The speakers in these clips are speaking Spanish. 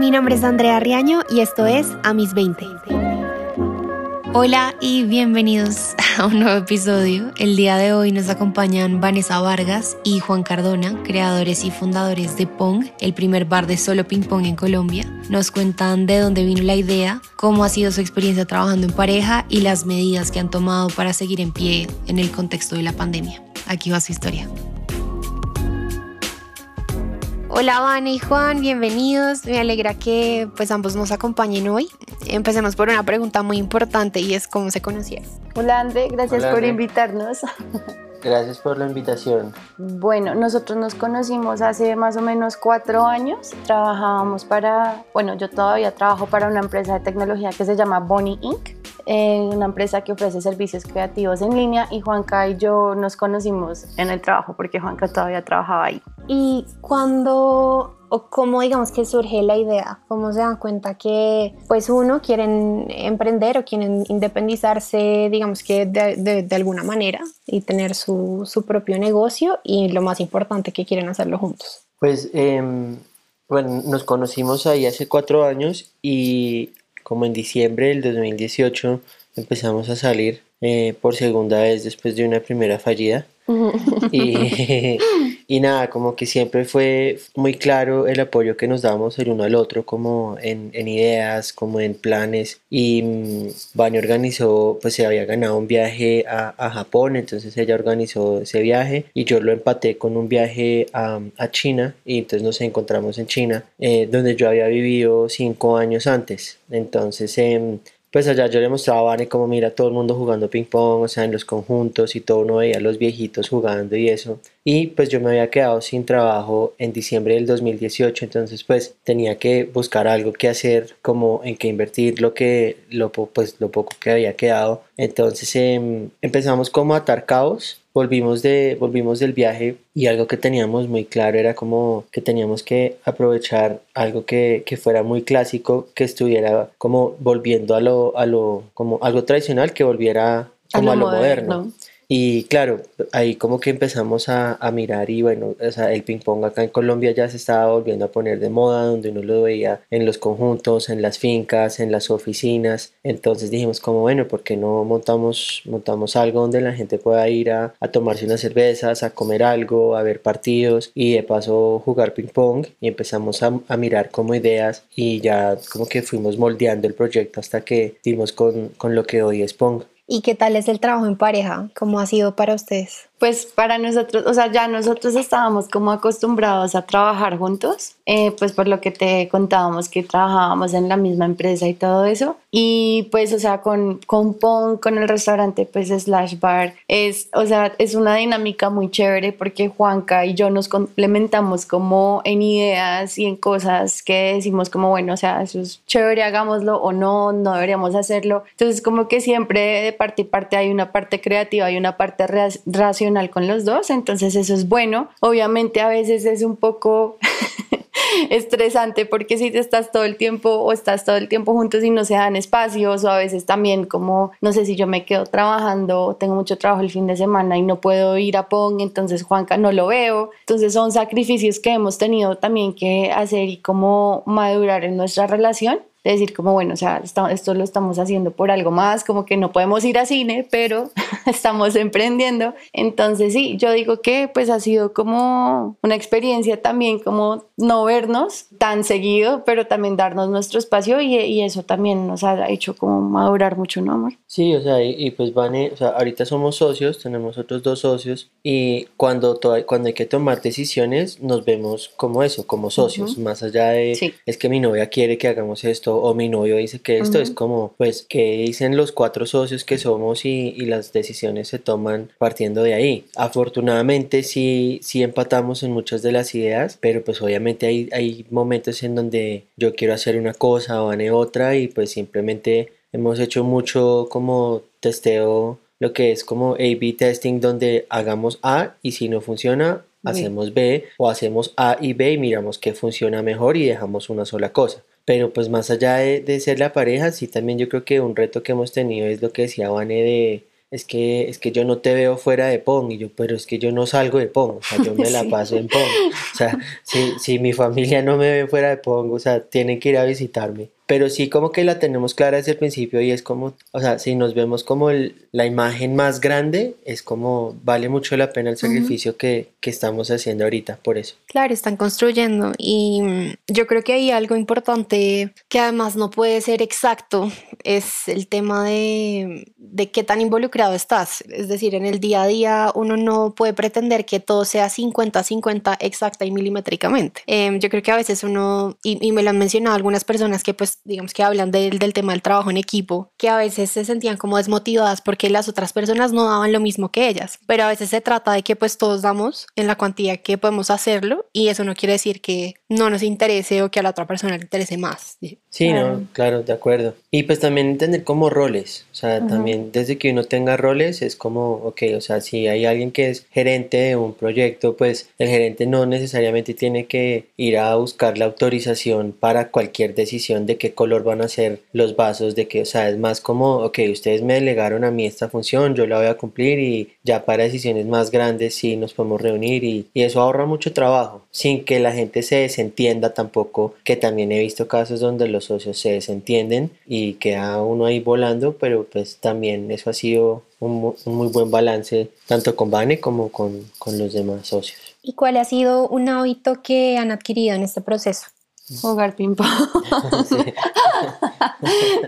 Mi nombre es Andrea Riaño y esto es A mis 20. Hola y bienvenidos a un nuevo episodio. El día de hoy nos acompañan Vanessa Vargas y Juan Cardona, creadores y fundadores de Pong, el primer bar de solo ping pong en Colombia. Nos cuentan de dónde vino la idea, cómo ha sido su experiencia trabajando en pareja y las medidas que han tomado para seguir en pie en el contexto de la pandemia. Aquí va su historia. Hola Van y Juan, bienvenidos. Me alegra que pues ambos nos acompañen hoy. Empecemos por una pregunta muy importante y es cómo se conocieron. Hola Ande, gracias Hola, por Ande. invitarnos. Gracias por la invitación. Bueno, nosotros nos conocimos hace más o menos cuatro años. Trabajábamos para, bueno, yo todavía trabajo para una empresa de tecnología que se llama Bonnie Inc. eh, una empresa que ofrece servicios creativos en línea y Juanca y yo nos conocimos en el trabajo porque Juanca todavía trabajaba ahí. ¿Y cuándo o cómo digamos que surge la idea? ¿Cómo se dan cuenta que pues uno quieren emprender o quieren independizarse digamos que de, de- de alguna manera y tener su, su propio negocio y lo más importante que quieren hacerlo juntos? Pues, em, bueno, nos conocimos ahí hace cuatro años y como en diciembre del 2018 empezamos a salir eh, por segunda vez después de una primera fallida. Y, y nada, como que siempre fue muy claro el apoyo que nos damos el uno al otro, como en, en ideas, como en planes. Y mm, Vani organizó, pues se había ganado un viaje a, a Japón, entonces ella organizó ese viaje y yo lo empaté con un viaje a, a China y entonces nos encontramos en China, eh, donde yo había vivido cinco años antes. Entonces, em, pues allá yo le mostraba a Vane como mira todo el mundo jugando ping pong, o sea, en los conjuntos y todo uno veía a los viejitos jugando y eso. Y pues yo me había quedado sin trabajo en diciembre del 2018, entonces pues tenía que buscar algo que hacer, como en qué invertir lo que, lo, pues, lo poco que había quedado. Entonces em, empezamos como a atar cabos. Volvimos, de, volvimos del viaje y algo que teníamos muy claro era como que teníamos que aprovechar algo que, que fuera muy clásico, que estuviera como volviendo a lo, a lo, como algo tradicional, que volviera como a lo, moderno. Y claro, ahí como que empezamos a, a mirar y bueno, o sea, el ping pong acá en Colombia ya se estaba volviendo a poner de moda, donde uno lo veía en los conjuntos, en las fincas, en las oficinas. Entonces dijimos como bueno, ¿por qué no montamos, montamos algo donde la gente pueda ir a, a tomarse unas cervezas, a comer algo, a ver partidos y de paso jugar ping pong? Y empezamos a, a mirar como ideas y ya como que fuimos moldeando el proyecto hasta que dimos con, con lo que hoy es Pong. ¿Y qué tal es el trabajo en pareja? ¿Cómo ha sido para ustedes? Pues para nosotros, o sea, ya nosotros estábamos como acostumbrados a trabajar juntos, eh, pues por lo que te contábamos que trabajábamos en la misma empresa y todo eso. Y pues, o sea, con, con Pong, con el restaurante, pues slash bar, es, o sea, es una dinámica muy chévere porque Juanca y yo nos complementamos como en ideas y en cosas que decimos como, bueno, o sea, eso es chévere, hagámoslo o no, no deberíamos hacerlo. Entonces, como que siempre de parte y parte hay una parte creativa y una parte ra- con los dos, entonces eso es bueno. Obviamente a veces es un poco estresante porque si te estás todo el tiempo o estás todo el tiempo juntos y no se dan espacios o a veces también como, no sé si yo me quedo trabajando, tengo mucho trabajo el fin de semana y no puedo ir a Pong, entonces Juanca no lo veo. Entonces son sacrificios que hemos tenido también que hacer y como madurar en nuestra relación de decir como, bueno, o sea, esto lo estamos haciendo por algo más, como que no podemos ir a cine, pero estamos emprendiendo. Entonces sí, yo digo que pues ha sido como una experiencia también como no vernos tan seguido, pero también darnos nuestro espacio y, y eso también nos ha hecho como madurar mucho, ¿no, amor? Sí, o sea, y, y pues Vane, o sea, ahorita somos socios, tenemos otros dos socios y cuando, to- cuando hay que tomar decisiones nos vemos como eso, como socios, más allá de Sí. es que mi novia quiere que hagamos esto o mi novio dice que esto es como, pues, que dicen los cuatro socios que somos y, y las decisiones se toman partiendo de ahí. Afortunadamente sí, sí empatamos en muchas de las ideas, pero pues obviamente hay, hay momentos en donde yo quiero hacer una cosa o Vane otra y pues simplemente hemos hecho mucho como testeo, lo que es como A-B testing, donde hagamos A y si no funciona, hacemos B o hacemos A y B y miramos qué funciona mejor y dejamos una sola cosa. Pero pues más allá de, de ser la pareja, sí también yo creo que un reto que hemos tenido es lo que decía Vane de, es que, es que yo no te veo fuera de Pong, y yo, pero es que yo no salgo de Pong, o sea, yo me la paso en Pong, o sea, si, si mi familia no me ve fuera de Pong, o sea, tienen que ir a visitarme pero sí como que la tenemos clara desde el principio y es como, o sea, si nos vemos como la imagen más grande, es como vale mucho la pena el sacrificio que, que, estamos haciendo ahorita por eso. Claro, están construyendo y mm, yo creo que hay algo importante que además no puede ser exacto, es el tema de, de qué tan involucrado estás. Es decir, en el día a día uno no puede pretender que todo sea 50-50 exacta y milimétricamente. Em, yo creo que a veces uno, y, y me lo han mencionado algunas personas que pues digamos que hablan del, del tema del trabajo en equipo, que a veces se sentían como desmotivadas porque las otras personas no daban lo mismo que ellas, pero a veces se trata de que pues todos damos en la cuantía que podemos hacerlo y eso no quiere decir que no nos interese o que a la otra persona le interese más. Sí, no, claro, de acuerdo. Y pues también entender como roles, o sea, también desde que uno tenga roles es como, ok, o sea, si hay alguien que es gerente de un proyecto, pues el gerente no necesariamente tiene que ir a buscar la autorización para cualquier decisión de color van a ser los vasos, de que, o sea, es más como, ok, ustedes me delegaron a mí esta función, yo la voy a cumplir y ya para decisiones más grandes sí nos podemos reunir y, y eso ahorra mucho trabajo, sin que la gente se desentienda tampoco, que también he visto casos donde los socios se desentienden y queda uno ahí volando, pero pues también eso ha sido un, muy buen balance tanto con Vane como con, con los demás socios. ¿Y cuál ha sido un hábito que han adquirido en este proceso? Jugar ping-pong.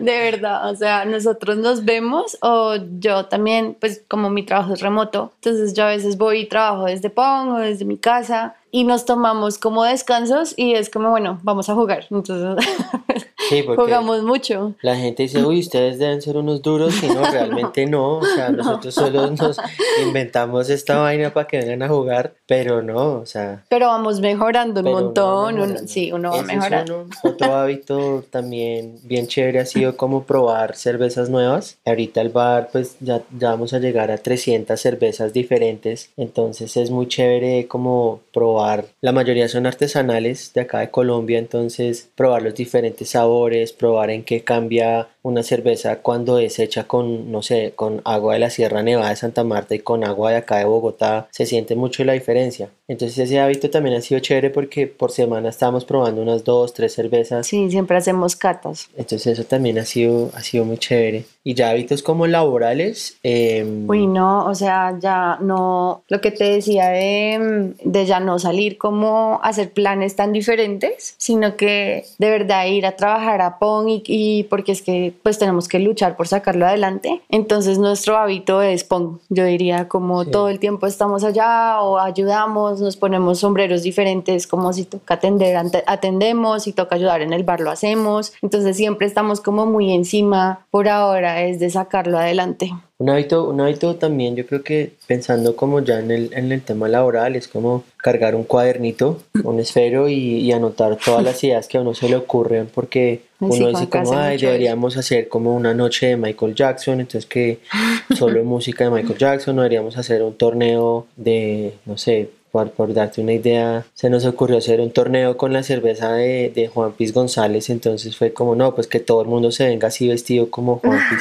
de verdad, o sea, nosotros nos vemos o yo también, pues como mi trabajo es remoto, entonces yo a veces voy y trabajo desde Pong o desde mi casa y nos tomamos como descansos y es como, bueno, vamos a jugar. Entonces, jugamos mucho. La gente dice, uy, ustedes deben ser unos duros y no, realmente no. O sea, nosotros solo nos inventamos esta vaina para que vengan a jugar, pero no, o sea. Pero vamos mejorando un montón. sí, uno va mejorando. otro hábito también bien chévere ha sido como probar cervezas nuevas. Ahorita el bar, pues ya, ya vamos a llegar a 300 cervezas diferentes. Entonces es muy chévere como probar la mayoría son artesanales de acá de Colombia, entonces probar los diferentes sabores, probar en qué cambia una cerveza cuando es hecha con, no sé, con agua de la Sierra Nevada de Santa Marta y con agua de acá de Bogotá, se siente mucho la diferencia. Entonces ese hábito también ha sido chévere porque por semana estamos probando unas dos, tres cervezas. Sí, siempre hacemos catas. Entonces eso también ha sido, ha sido muy chévere. Y ya hábitos como laborales. Eh... Uy, no, o sea, ya no, lo que te decía de, de ya no salir como hacer planes tan diferentes, sino que de verdad ir a trabajar a PON y, y porque es que pues tenemos que luchar por sacarlo adelante. Entonces nuestro hábito es PON, yo diría como todo el tiempo estamos allá o ayudamos, nos ponemos sombreros diferentes, como si toca atender, atendemos, si toca ayudar en el bar lo hacemos. Entonces siempre estamos como muy encima por ahora es de sacarlo adelante. Un hábito, un hábito también, yo creo que pensando como ya en el, en el tema laboral, es como cargar un cuadernito, un esfero y, anotar todas las ideas que a uno se le ocurren, porque uno dice como, ay, deberíamos hacer como una noche de Michael Jackson, entonces que solo música de Michael Jackson, o deberíamos hacer un torneo de, no sé, por, darte una idea, se nos ocurrió hacer un torneo con la cerveza de, de, Juan Piz González, entonces fue como, no, pues que todo el mundo se venga así vestido como Juan Piz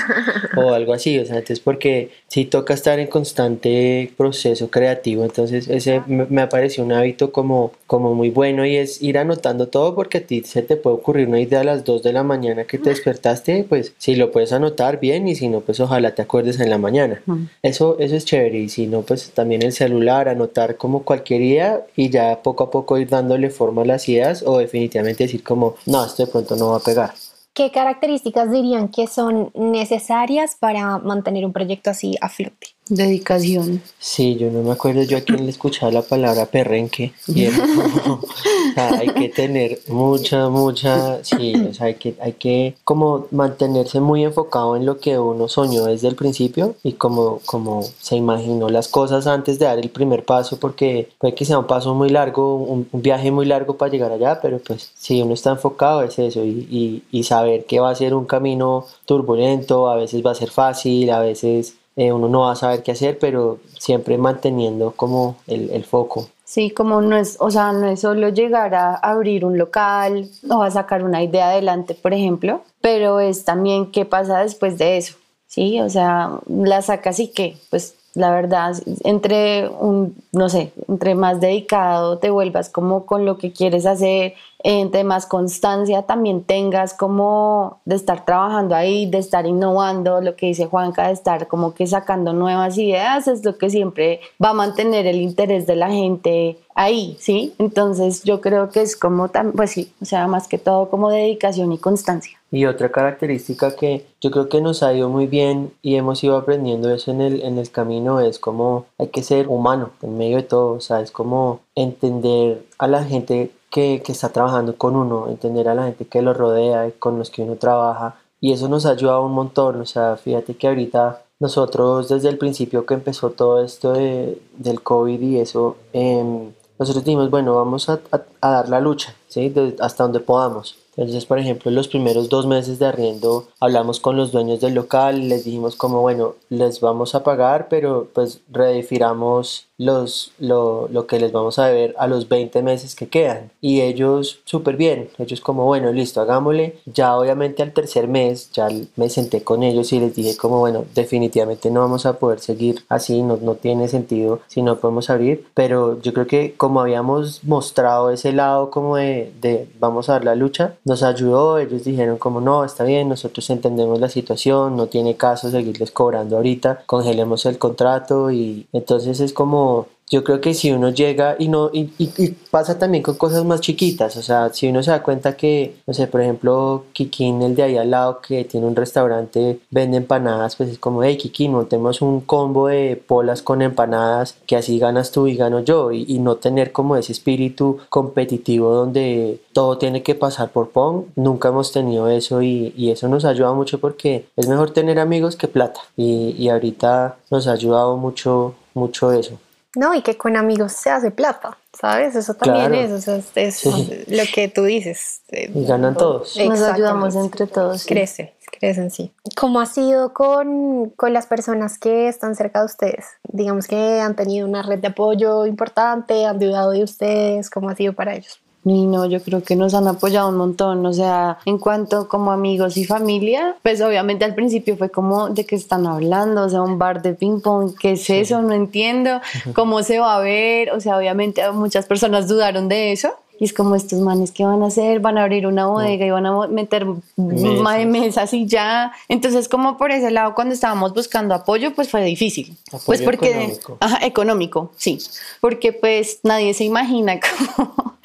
o algo así, o sea, entonces porque si toca estar en constante proceso creativo, entonces ese me, me pareció un hábito como, como muy bueno y es ir anotando todo porque a ti se te puede ocurrir una idea a las 2 de la mañana que te despertaste, pues si lo puedes anotar bien y si no, pues ojalá te acuerdes en la mañana. Eso, eso es chévere y si no, pues también el celular, anotar como cualquier quería y ya poco a poco ir dándole forma a las ideas o definitivamente decir como, no, esto de pronto no va a pegar. ¿Qué características dirían que son necesarias para mantener un proyecto así a flote? Dedicación. Sí, yo no me acuerdo yo a quién le escuchaba la palabra perrenque. Y hay que tener mucha, mucha, sí, o sea, hay que, hay que como mantenerse muy enfocado en lo que uno soñó desde el principio y como, como se imaginó las cosas antes de dar el primer paso, porque puede que sea un paso muy largo, un, viaje muy largo para llegar allá, pero pues si uno está enfocado es eso y, y, y saber que va a ser un camino turbulento, a veces va a ser fácil, a veces eh, uno no va a saber qué hacer, pero siempre manteniendo como el, el, foco. Sí, como no es, o sea, no es solo llegar a abrir un local o a sacar una idea adelante, por ejemplo, pero es también qué pasa después de eso. ¿sí? O sea, la sacas y qué, pues la verdad, entre un, no sé, entre más dedicado te vuelvas como con lo que quieres hacer, entre más constancia también tengas como de estar trabajando ahí, de estar innovando, lo que dice Juanca, de estar como que sacando nuevas ideas, es lo que siempre va a mantener el interés de la gente ahí, ¿sí? Entonces yo creo que es como, pues sí, o sea, más que todo como dedicación y constancia. Y otra característica que yo creo que nos ha ido muy bien y hemos ido aprendiendo eso en el, en el camino es como hay que ser humano en medio de todo, o sea, es como entender a la gente que, está trabajando con uno, entender a la gente que lo rodea y con los que uno trabaja y eso nos ha ayudado un montón, o sea, fíjate que ahorita nosotros desde el principio que empezó todo esto de, del COVID y eso, eh, nosotros dijimos, bueno, vamos a, a, dar la lucha, ¿sí? hasta donde podamos. Entonces, por ejemplo, los primeros dos meses de arriendo hablamos con los dueños del local, les dijimos como, bueno, les vamos a pagar, pero pues redefiramos los, lo, lo, que les vamos a deber a los 20 meses que quedan. Y ellos súper bien, ellos como, bueno, listo, hagámosle. Ya obviamente al tercer mes, ya me senté con ellos y les dije como, bueno, definitivamente no vamos a poder seguir así, no, no tiene sentido si no podemos abrir. Pero yo creo que como habíamos mostrado ese lado como de, de vamos a dar la lucha, nos ayudó, ellos dijeron como no, está bien, nosotros entendemos la situación, no tiene caso seguirles cobrando ahorita, congelemos el contrato y entonces es como yo creo que si uno llega y no y, y, pasa también con cosas más chiquitas, o sea, si uno se da cuenta que, no sé, por ejemplo, Kikín, el de ahí al lado que tiene un restaurante, vende empanadas, pues es como, hey, Kikín, montemos un combo de polas con empanadas, que así ganas tú y gano yo, y, y no tener como ese espíritu competitivo donde todo tiene que pasar por Pong, nunca hemos tenido eso y, y eso nos ayuda mucho porque es mejor tener amigos que plata, y, y ahorita nos ha ayudado mucho, mucho eso. No, y que con amigos se hace plata, ¿sabes? Eso también es, es, lo que tú dices. Y ganan todos. Nos ayudamos entre todos. Crece, crece en sí. ¿Cómo ha sido con, con las personas que están cerca de ustedes? Digamos que han tenido una red de apoyo importante, han dudado de ustedes, ¿cómo ha sido para ellos? Y no, yo creo que nos han apoyado un montón, o sea, en cuanto como amigos y familia, pues obviamente al principio fue como de qué están hablando, o sea, un bar de ping pong, ¿qué es eso? No entiendo, ¿cómo se va a ver? O sea, obviamente muchas personas dudaron de eso. Y es como estos manes que van a hacer, van a abrir una bodega y van a meter mesas. mesas y ya. Entonces, como por ese lado, cuando estábamos buscando apoyo, pues fue difícil. Apoyo pues porque, económico. Ajá, económico, sí. Porque pues nadie se imagina cómo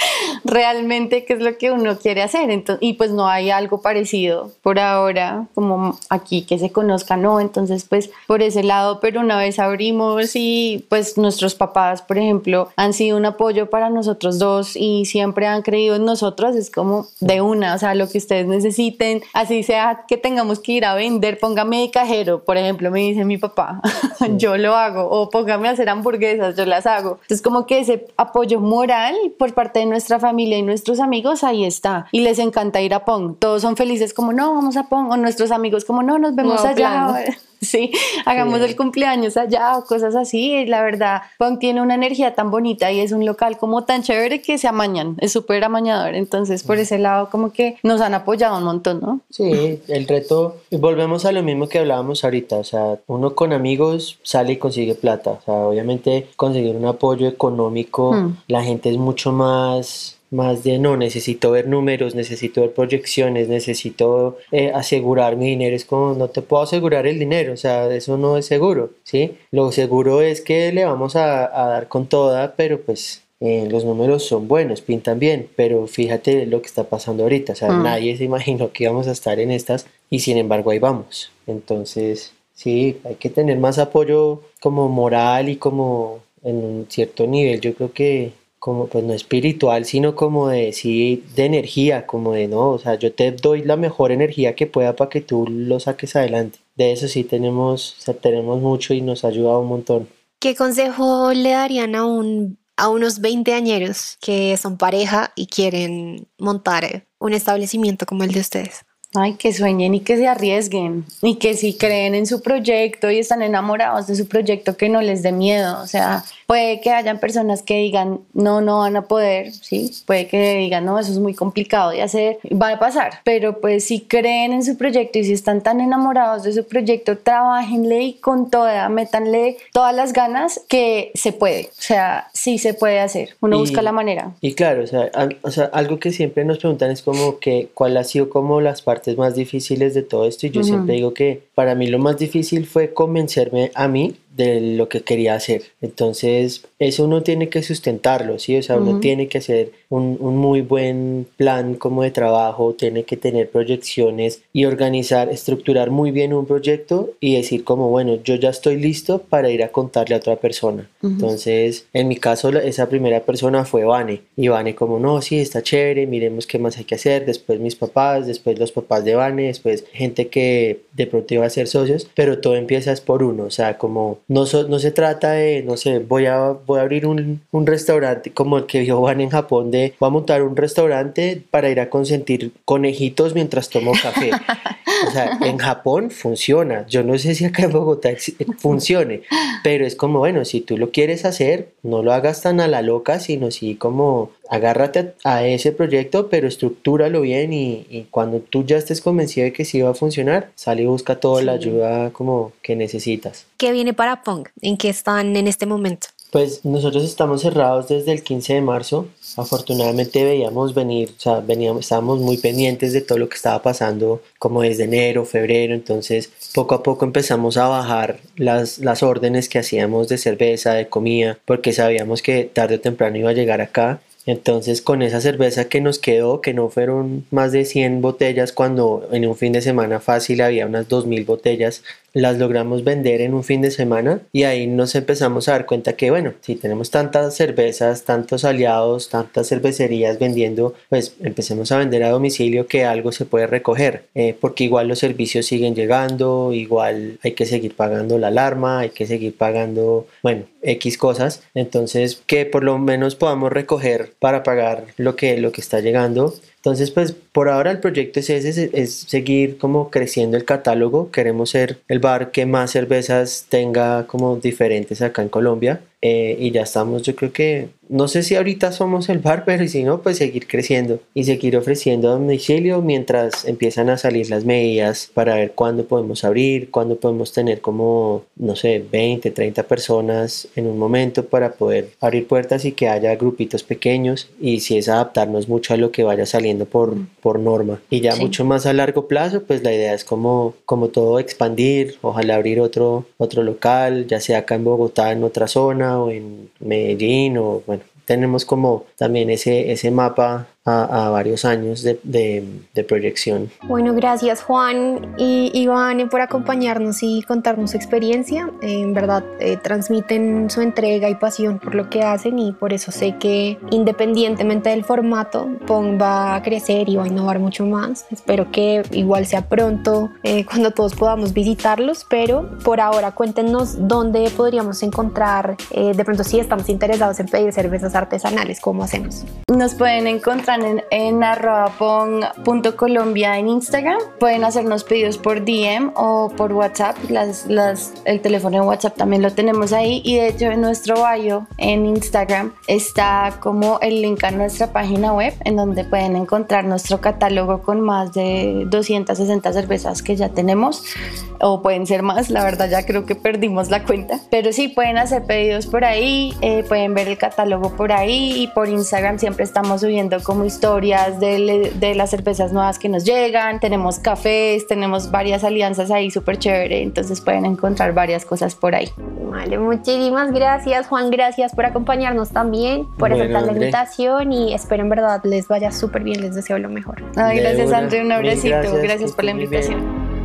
realmente qué es lo que uno quiere hacer. Entonces, y pues no hay algo parecido por ahora, como aquí que se conozca, no. Entonces, pues por ese lado, pero una vez abrimos y pues nuestros papás, por ejemplo, han sido un apoyo para nosotros dos y siempre han creído en nosotros, es como de una, o sea, lo que ustedes necesiten, así sea que tengamos que ir a vender, póngame de cajero, por ejemplo, me dice mi papá, yo lo hago, o póngame a hacer hamburguesas, yo las hago. Entonces, como que ese apoyo moral por parte de nuestra familia y nuestros amigos, ahí está. Y les encanta ir a Pong. Todos son felices como, no, vamos a Pong. O nuestros amigos como, no, nos vemos Nuevo allá. plan. Sí, hagamos Sí. el cumpleaños allá o cosas así. La verdad, Pong tiene una energía tan bonita y es un local como tan chévere que se amañan. Es súper amañador. Entonces, por ese lado, como que nos han apoyado un montón, ¿no? Sí, el reto, volvemos a lo mismo que hablábamos ahorita, o sea, uno con amigos sale y consigue plata, o sea, obviamente conseguir un apoyo económico, Mm. la gente es mucho más más de no, necesito ver números, necesito ver proyecciones, necesito eh, asegurar mi dinero, es como no te puedo asegurar el dinero, o sea, eso no es seguro, ¿sí? Lo seguro es que le vamos a, a dar con toda, pero pues eh, los números son buenos, pintan bien, pero fíjate lo que está pasando ahorita, o sea, Mm. nadie se imaginó que íbamos a estar en estas y sin embargo ahí vamos. Entonces, sí, hay que tener más apoyo como moral y como en un cierto nivel, yo creo que como pues no espiritual, sino como de sí, de energía, como de no, o sea, yo te doy la mejor energía que pueda para que tú lo saques adelante. De eso sí tenemos, o sea, tenemos mucho y nos ha ayudado un montón. ¿Qué consejo le darían a, un, a unos 20 añeros que son pareja y quieren montar un establecimiento como el de ustedes? Ay, que sueñen y que se arriesguen y que si creen en su proyecto y están enamorados de su proyecto, que no les dé miedo. O sea, puede que hayan personas que digan, no, no van a poder, ¿sí? Puede que digan, no, eso es muy complicado de hacer, va a pasar. Pero pues si creen en su proyecto y si están tan enamorados de su proyecto, trabajenle y con toda, métanle todas las ganas que se puede. O sea, sí se puede hacer. Uno busca la manera. Y claro, o sea, o sea, algo que siempre nos preguntan es como que, ¿cuál ha sido como las partes más difíciles de todo esto y yo siempre digo que para mí lo más difícil fue convencerme a mí de lo que quería hacer. Entonces, eso uno tiene que sustentarlo, ¿sí? O sea, uno tiene que hacer un, un, muy buen plan como de trabajo, tiene que tener proyecciones y organizar, estructurar muy bien un proyecto y decir como, bueno, yo ya estoy listo para ir a contarle a otra persona. Entonces, en mi caso, esa primera persona fue Vane. Y Vane como, no, sí, está chévere, miremos qué más hay que hacer. Después mis papás, después los papás de Vane, después gente que de pronto iba a ser socios, pero todo empieza por uno, o sea, como no, no se trata de, no sé, voy a, voy a abrir un, un restaurante como el que vio Juan en Japón, de voy a montar un restaurante para ir a consentir conejitos mientras tomo café. O sea, en Japón funciona. Yo no sé si acá en Bogotá funcione, pero es como, bueno, si tú lo quieres hacer, no lo hagas tan a la loca, sino sí como agárrate a ese proyecto, pero estructúralo bien y, cuando tú ya estés convencido de que sí va a funcionar, sale y busca toda la ayuda como que necesitas. ¿Qué viene para Pong? ¿En qué están en este momento? Pues nosotros estamos cerrados desde el 15 de marzo. Afortunadamente veíamos venir, o sea, veníamos, estábamos muy pendientes de todo lo que estaba pasando, como desde enero, febrero. Entonces, poco a poco empezamos a bajar las, las órdenes que hacíamos de cerveza, de comida, porque sabíamos que tarde o temprano iba a llegar acá. Entonces con esa cerveza que nos quedó, que no fueron más de 100 botellas, cuando en un fin de semana fácil había unas 2.000 botellas, las logramos vender en un fin de semana y ahí nos empezamos a dar cuenta que bueno, si tenemos tantas cervezas, tantos aliados, tantas cervecerías vendiendo, pues empecemos a vender a domicilio que algo se puede recoger, eh, porque igual los servicios siguen llegando, igual hay que seguir pagando la alarma, hay que seguir pagando, bueno, X cosas, entonces que por lo menos podamos recoger para pagar lo que, lo que está llegando entonces, pues por ahora el proyecto es ese, es seguir como creciendo el catálogo. Queremos ser el bar que más cervezas tenga como diferentes acá en Colombia. Eh, y ya estamos, yo creo que, no sé si ahorita somos el bar, pero si no, pues seguir creciendo y seguir ofreciendo domicilio mientras empiezan a salir las medidas para ver cuándo podemos abrir, cuándo podemos tener como, no sé, 20, 30 personas en un momento para poder abrir puertas y que haya grupitos pequeños y si es adaptarnos mucho a lo que vaya saliendo por, por norma. Y ya mucho más a largo plazo, pues la idea es como, como todo expandir, ojalá abrir otro, otro local, ya sea acá en Bogotá, en otra zona o en Medellín o bueno, tenemos como también ese, ese mapa a, varios años de, de, proyección. Bueno, gracias Juan y Iván por acompañarnos y contarnos su experiencia. en verdad, eh, transmiten su entrega y pasión por lo que hacen y por eso sé que independientemente del formato, PON va a crecer y va a innovar mucho más. Espero que igual sea pronto eh, cuando todos podamos visitarlos, pero por ahora cuéntenos dónde podríamos encontrar, eh, de pronto si estamos interesados en pedir cervezas artesanales, ¿cómo hacemos? Nos pueden encontrar en, en Colombia en Instagram. Pueden hacernos pedidos por DM o por WhatsApp. Las, las, el teléfono de WhatsApp también lo tenemos ahí. Y de hecho en nuestro bio en Instagram está como el link a nuestra página web en donde pueden encontrar nuestro catálogo con más de 260 cervezas que ya tenemos. O pueden ser más, la verdad ya creo que perdimos la cuenta. Pero sí, pueden hacer pedidos por ahí, eh, pueden ver el catálogo por ahí y por Instagram siempre estamos subiendo como historias de, de, las cervezas nuevas que nos llegan, tenemos cafés, tenemos varias alianzas ahí súper chévere, entonces pueden encontrar varias cosas por ahí. Vale, muchísimas gracias Juan, gracias por acompañarnos también, por aceptar la invitación y espero en verdad les vaya súper bien, les deseo lo mejor. Ay, gracias André, un abracito, gracias por la invitación.